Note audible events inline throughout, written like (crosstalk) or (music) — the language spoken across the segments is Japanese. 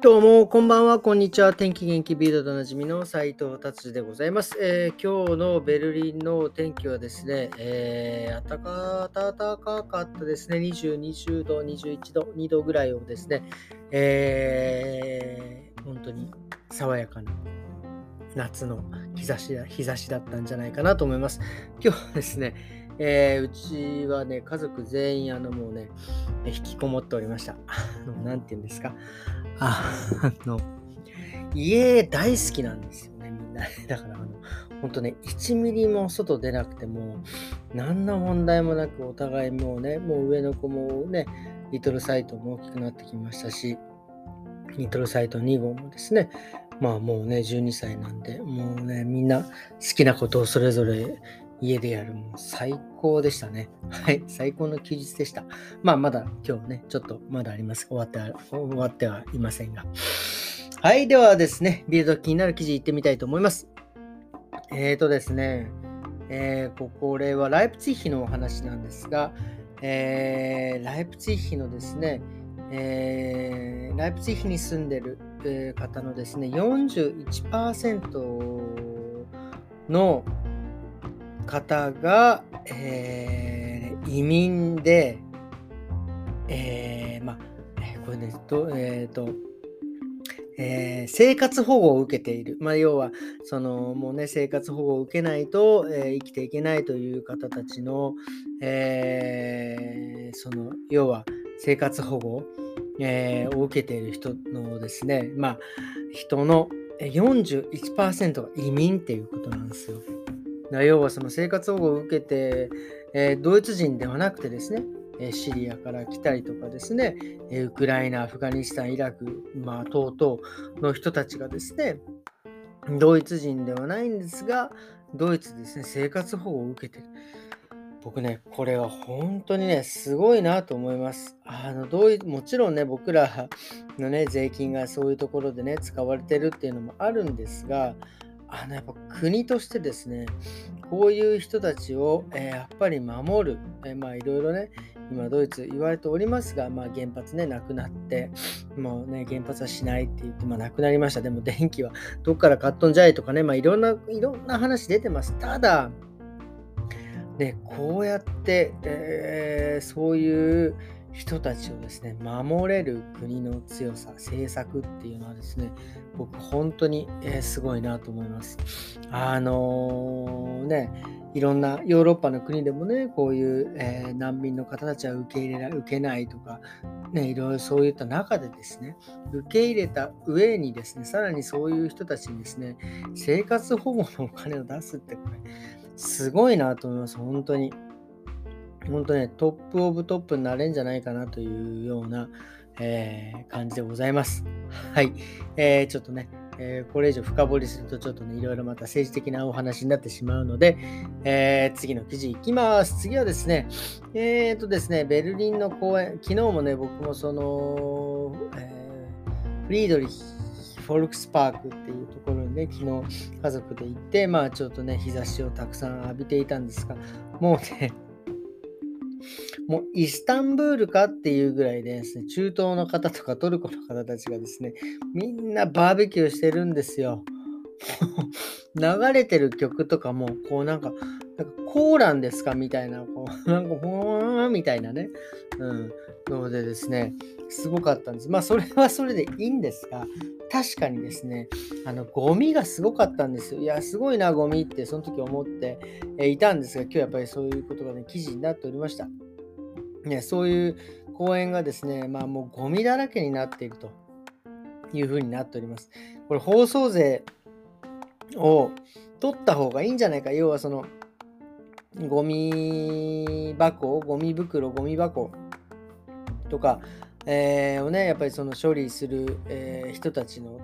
どうも、こんばんは、こんにちは。天気元気ビードとおなじみの斉藤達治でございます、えー、今日のベルリンの天気はですね、えー、暖か暖かかったですね。20、20度、21度、2度ぐらいをですね、えー、本当に爽やかな夏の日差し日差しだったんじゃないかなと思います。今日はですね、えー、うちはね、家族全員、あの、もうね、引きこもっておりました。なんて言うんですか。あの、家大好きなんですよね、みんな。(laughs) だから、あの、本当ね、1ミリも外出なくても、何の問題もなく、お互いもうね、もう上の子もね、リトルサイトも大きくなってきましたし、リトルサイト2号もですね、まあもうね、12歳なんで、もうね、みんな好きなことをそれぞれ家でやる。もう最高でしたね。(laughs) はい。最高の休日でした。まあ、まだ今日ね、ちょっとまだあります。終わって、終わってはいませんが。はい。ではですね、ビルド気になる記事いってみたいと思います。えーとですね、えー、これはライプツィヒのお話なんですが、えー、ライプツィヒのですね、えー、ライプツィヒに住んでる、方のですね、41%の方が、えー、移民で、えー、まあ、これね、とえっ、ー、と、えー、生活保護を受けている。まあ、要は、その、もうね、生活保護を受けないと、えー、生きていけないという方たちの、えー、その、要は、生活保護、えを受けている人のですね、まあ、人の41%が移民っていうことなんですよ。要はその生活保護を受けて、えー、ドイツ人ではなくてですね、シリアから来たりとかですね、ウクライナ、アフガニスタン、イラク、まあ、等々の人たちがですね、ドイツ人ではないんですが、ドイツですね、生活保護を受けてる。僕ね、これは本当にね、すごいなと思います。あのどうもちろんね、僕らのね、税金がそういうところでね、使われてるっていうのもあるんですが、あのやっぱ国としてですね、こういう人たちを、えー、やっぱり守る、えー、まあいろいろね、今ドイツ言われておりますが、まあ原発ね、なくなって、もうね、原発はしないって言って、まあなくなりました。でも電気はどっから買っとんじゃいとかね、まあいろんな、いろんな話出てます。ただ、ね、こうやって、えー、そういう、人たちをですね、守れる国の強さ、政策っていうのはですね、僕本当に、えー、すごいなと思います。あのー、ね、いろんなヨーロッパの国でもね、こういう、えー、難民の方たちは受け入れら受けないとか、ね、いろいろそういった中でですね、受け入れた上にですね、さらにそういう人たちにですね、生活保護のお金を出すってこれ、すごいなと思います、本当に。本当ね、トップオブトップになれんじゃないかなというような、えー、感じでございます。はい。えー、ちょっとね、えー、これ以上深掘りするとちょっとね、いろいろまた政治的なお話になってしまうので、えー、次の記事いきます。次はですね、えっ、とですね、ベルリンの公演、昨日もね、僕もその、えー、フリードリヒフォルクスパークっていうところにね、昨日家族で行って、まあちょっとね、日差しをたくさん浴びていたんですが、もうね、もうイスタンブールかっていうぐらいでですね、中東の方とかトルコの方たちがですね、みんなバーベキューしてるんですよ。(laughs) 流れてる曲とかも、こうなんか、なんかコーランですかみたいな、こう、(laughs) なんか、ほーんみたいなね。うん。のでですね、すごかったんです。まあ、それはそれでいいんですが、確かにですね、あの、ゴミがすごかったんですよ。いや、すごいな、ゴミって、その時思っていたんですが、今日やっぱりそういうことがね、記事になっておりました。ね、そういう公園がですね、まあもうゴミだらけになっているというふうになっております。これ放送税を取った方がいいんじゃないか。要はそのゴミ箱、ゴミ袋、ゴミ箱とか、えー、をね、やっぱりその処理する、えー、人たちの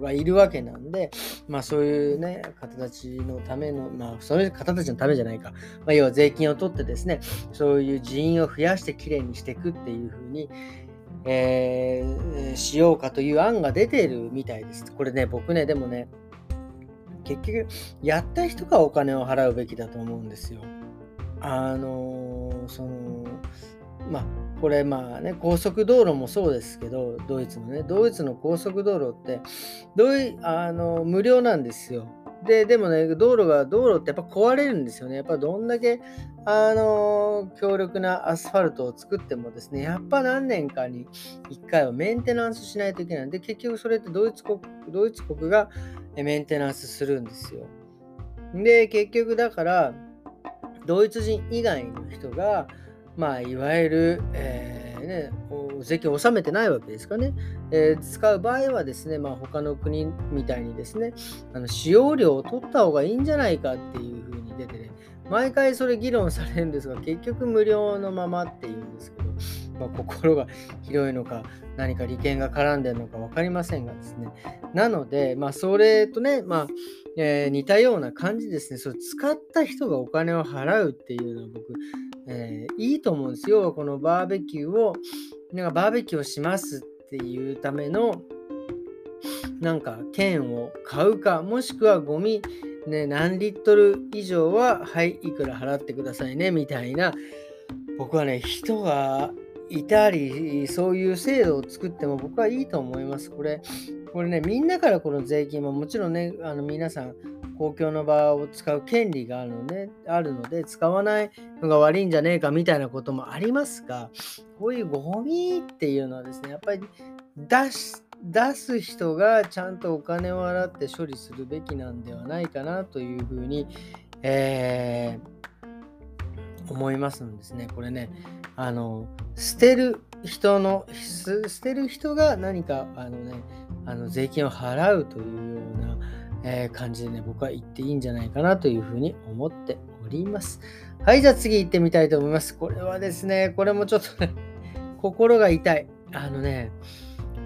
がいるわけなんで、まあそういうね、方たちのための、まあそういう方たちのためじゃないか、まあ、要は税金を取ってですね、そういう人員を増やしてきれいにしていくっていうふうに、えー、しようかという案が出ているみたいです。これね、僕ね、でもね、結局、やった人がお金を払うべきだと思うんですよ。あのー、その、まあこれまあね高速道路もそうですけどドイツのねドイツの高速道路ってどいあの無料なんですよ。ででもね道路が道路ってやっぱ壊れるんですよね。やっぱどんだけあの強力なアスファルトを作ってもですねやっぱ何年かに1回はメンテナンスしないといけないんで結局それってドイツ国ドイツ国がメンテナンスするんですよ。で結局だからドイツ人以外の人がまあ、いわゆる、えーね、税金を納めてないわけですかね、えー、使う場合はですね、まあ、他の国みたいにですね、あの使用料を取った方がいいんじゃないかっていうふうに出てね、毎回それ議論されるんですが、結局無料のままっていうんですけど、まあ、(laughs) 心が広いのか、何か利権が絡んでるのか分かりませんがですね。なので、まあ、それとね、まあ、えー、似たような感じですね。それ使った人がお金を払うっていうのは僕、えー、いいと思うんですよ。このバーベキューを、なんかバーベキューをしますっていうための、なんか券を買うか、もしくはゴミ、ね、何リットル以上は、はい、いくら払ってくださいね、みたいな、僕はね、人がいたり、そういう制度を作っても僕はいいと思います。これ、これね、みんなからこの税金ももちろんね、あの皆さん、公共の場を使う権利があるので、あるので使わないのが悪いんじゃねえかみたいなこともありますが、こういうゴミっていうのはですね、やっぱり出し出す人がちゃんとお金を払って処理するべきなんではないかなというふうに、えー、思いますのですね。これね、あの、捨てる人の、捨てる人が何か、あのね、あの税金を払うというような、えー、感じでね、僕は言っていいんじゃないかなというふうに思っております。はい、じゃあ次行ってみたいと思います。これはですね、これもちょっとね、心が痛い。あのね、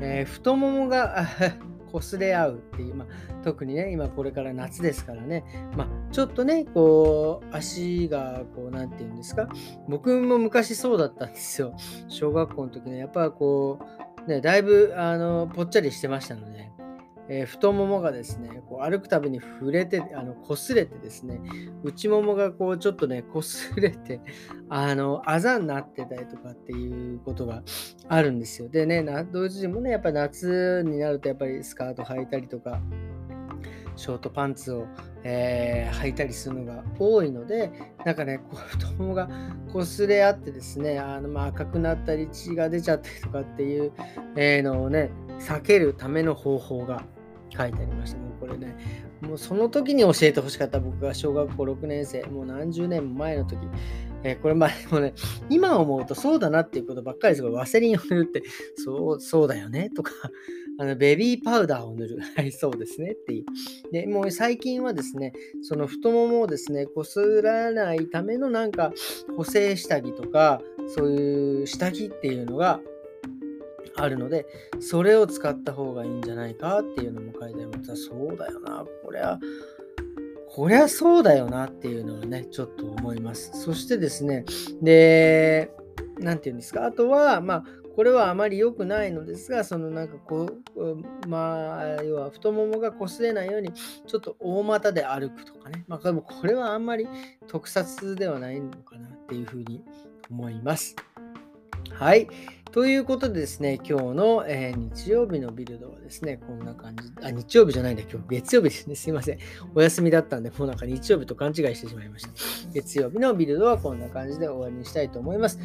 えー、太ももが (laughs) 擦れ合うっていう、まあ、特にね、今これから夏ですからね、まあ、ちょっとね、こう、足が、こう、何て言うんですか、僕も昔そうだったんですよ。小学校の時ね、やっぱこう、ね、だいぶ、あの、ぽっちゃりしてましたので、えー、太ももがですね、こう歩くたびに触れて、あの擦れてですね、内ももがこうちょっとね、擦れて、(laughs) あの、あざになってたりとかっていうことがあるんですよ。でね、ドイツ人もね、やっぱり夏になるとやっぱりスカート履いたりとか、ショートパンツを、えー、履いたりするのが多いので、なんかね、こう太ももが擦れ合ってですね、あのまあ赤くなったり血が出ちゃったりとかっていう、えー、のをね、避けるための方法が書いてありました。もうこれね、もうその時に教えてほしかった僕が小学校6年生、もう何十年も前の時、えー、これまでもね、今思うとそうだなっていうことばっかりですが、ワセリンを塗るって、そう、そうだよねとか、あのベビーパウダーを塗る。(laughs) はい、そうですねっていう。で、もう最近はですね、その太ももをですね、こすらないためのなんか補正下着とか、そういう下着っていうのがあるので、それを使った方がいいんじゃないかっていうのも書いてあります。そうだよな、これは、こりゃそうだよなっていうのはね、ちょっと思います。そしてですね、で、なんていうんですか、あとは、まあ、これはあまり良くないのですが、そのなんかこう、まあ、要は太ももが擦れないように、ちょっと大股で歩くとかね。まあ、でもこれはあんまり特撮ではないのかなっていうふうに思います。はい。ということでですね、今日の、えー、日曜日のビルドはですね、こんな感じ。あ、日曜日じゃないんだ、今日。月曜日ですね。すいません。お休みだったんで、もうなんか日曜日と勘違いしてしまいました。月曜日のビルドはこんな感じで終わりにしたいと思います。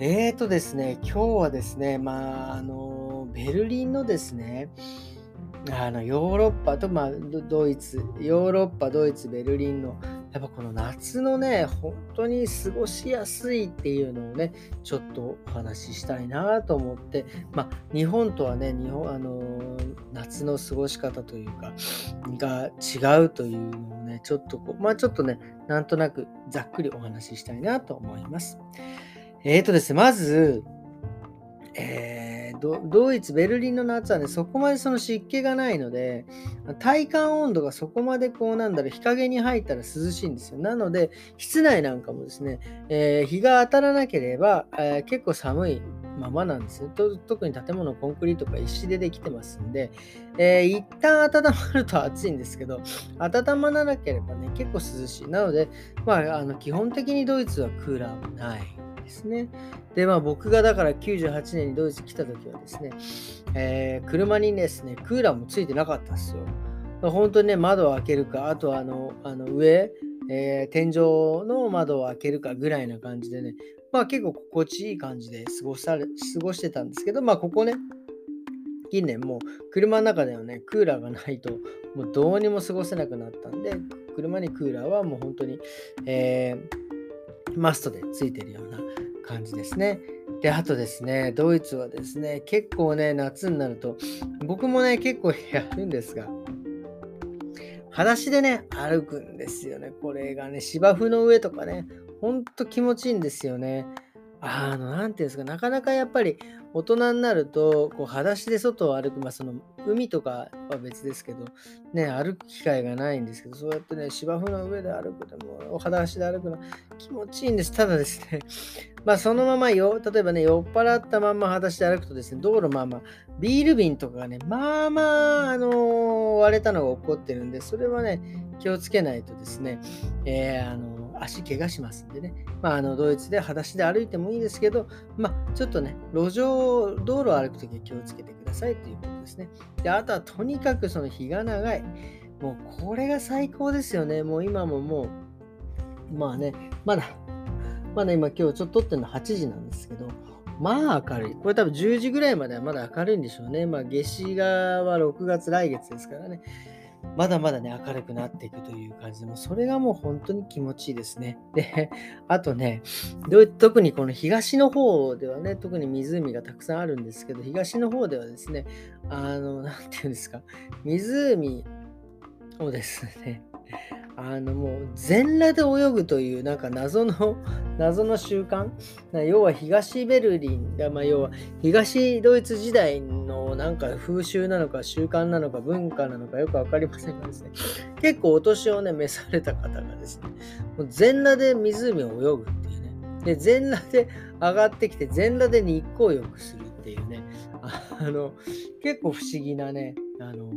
えーとですね、今日はですね、まあ、あの、ベルリンのですね、あのヨーロッパと、まあ、ドイツ、ヨーロッパ、ドイツ、ベルリンの、やっぱこの夏のね、本当に過ごしやすいっていうのをね、ちょっとお話ししたいなと思って、まあ、日本とはね、日本、あの夏の過ごし方というか、が違うというのをね、ちょっとこう、まあちょっとね、なんとなくざっくりお話ししたいなと思います。えーとですね、まず、えードイツ、ベルリンの夏はね、そこまでその湿気がないので、体感温度がそこまでこうなんだろう、日陰に入ったら涼しいんですよ。なので、室内なんかもですね、えー、日が当たらなければ、えー、結構寒いままなんですね。特に建物コンクリートか石でできてますんで、えー、一旦温まると暑いんですけど、温まらなければね、結構涼しい。なので、まあ、あの基本的にドイツはクーラーはない。ですね。で、まあ僕がだから98年にドイツ来た時はですね、えー、車にですね、クーラーもついてなかったんですよ。本当にね、窓を開けるか、あとあの、あの上、えー、天井の窓を開けるかぐらいな感じでね、まあ結構心地いい感じで過ごされ過ごしてたんですけど、まあここね、近年もう車の中ではね、クーラーがないともうどうにも過ごせなくなったんで、車にクーラーはもう本当に、えー、マストでついてるような感じですね。で、あとですね、ドイツはですね、結構ね、夏になると、僕もね、結構やるんですが、裸足でね、歩くんですよね。これがね、芝生の上とかね、ほんと気持ちいいんですよね。あの、なんていうんですか、なかなかやっぱり大人になると、こう、裸足で外を歩く、まあ、その、海とかは別ですけど、ね、歩く機会がないんですけど、そうやってね、芝生の上で歩くでも、裸足で歩くの気持ちいいんです。ただですね、(laughs) まあ、そのままよ、例えばね、酔っ払ったまんま裸足で歩くとですね、道路まあまあ、ビール瓶とかがね、まあまあ、あのー、割れたのが起こってるんで、それはね、気をつけないとですね、えー、あの足怪我しますんでね、まあ、あのドイツで裸足で歩いてもいいですけど、まあ、ちょっとね、路上、道路を歩くときは気をつけてくださいということですね。で、あとはとにかくその日が長い。もうこれが最高ですよね。もう今ももう、まあね、まだ、まだ今今日ちょっと撮ってるの8時なんですけど、まあ明るい。これ多分10時ぐらいまではまだ明るいんでしょうね。まあ夏至がは6月来月ですからね。まだまだね、明るくなっていくという感じで、もそれがもう本当に気持ちいいですね。で、(laughs) あとね、特にこの東の方ではね、特に湖がたくさんあるんですけど、東の方ではですね、あの、なんていうんですか、湖をですね、あのもう全裸で泳ぐというなんか謎の (laughs) 謎の習慣要は東ベルリンが、まあ、要は東ドイツ時代のなんか風習なのか習慣なのか文化なのかよく分かりませんがですね結構お年をね召された方がですねもう全裸で湖を泳ぐっていうねで全裸で上がってきて全裸で日光浴するっていうねあの結構不思議なねあの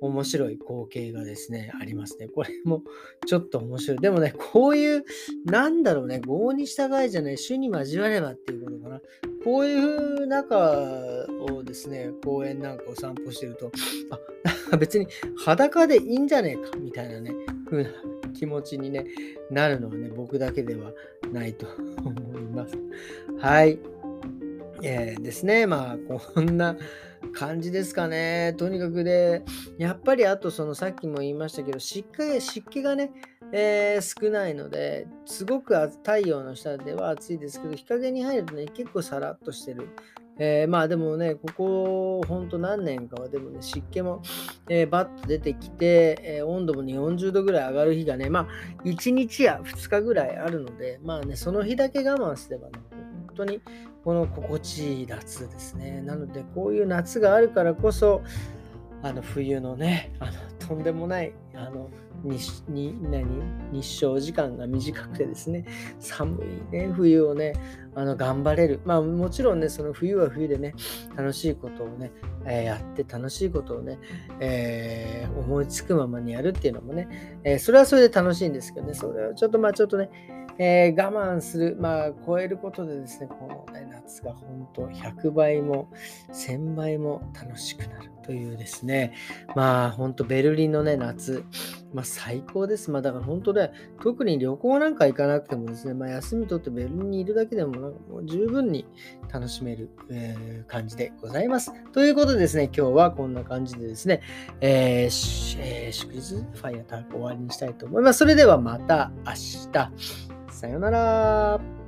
面白い光景がですね、ありますね。これもちょっと面白い。でもね、こういう、なんだろうね、業に従いじゃない、主に交わればっていうことかな。こういう中をですね、公園なんかを散歩してると、あ、別に裸でいいんじゃねえか、みたいなね、風な気持ちに、ね、なるのはね、僕だけではないと思います。はい。えー、ですね、まあ、こんな感じですかね。とにかくで、やっぱりあとそのさっきも言いましたけど、湿気湿気がね、えー、少ないので、すごく太陽の下では暑いですけど、日陰に入るとね、結構さらっとしてる。えー、まあでもね、ここほんと何年かはでもね、湿気も、えー、バッと出てきて、えー、温度も、ね、40度ぐらい上がる日がね、まあ1日や2日ぐらいあるので、まあね、その日だけ我慢すればね、本当にこの心地いい夏ですね。なので、こういう夏があるからこそ、あの冬のね、あのとんでもないあの日に何？日照時間が短くてですね、寒いね、冬をね、あの頑張れる。まあもちろんね、その冬は冬でね、楽しいことをね、えー、やって楽しいことをね、えー、思いつくままにやるっていうのもね、えー、それはそれで楽しいんですけどね、それはちょっとまあちょっとね、えー、我慢する、まあ、超えることでですね、この、ね、夏が本当100倍も1000倍も楽しくなるというですね、まあ、本当ベルリンのね、夏、まあ、最高です。まあ、だから本当で、特に旅行なんか行かなくてもですね、まあ、休み取ってベルリンにいるだけでも、もう十分に楽しめる、えー、感じでございます。ということでですね、今日はこんな感じでですね、えーえー、祝日ファイアターク終わりにしたいと思います。それではまた明日。さよなら。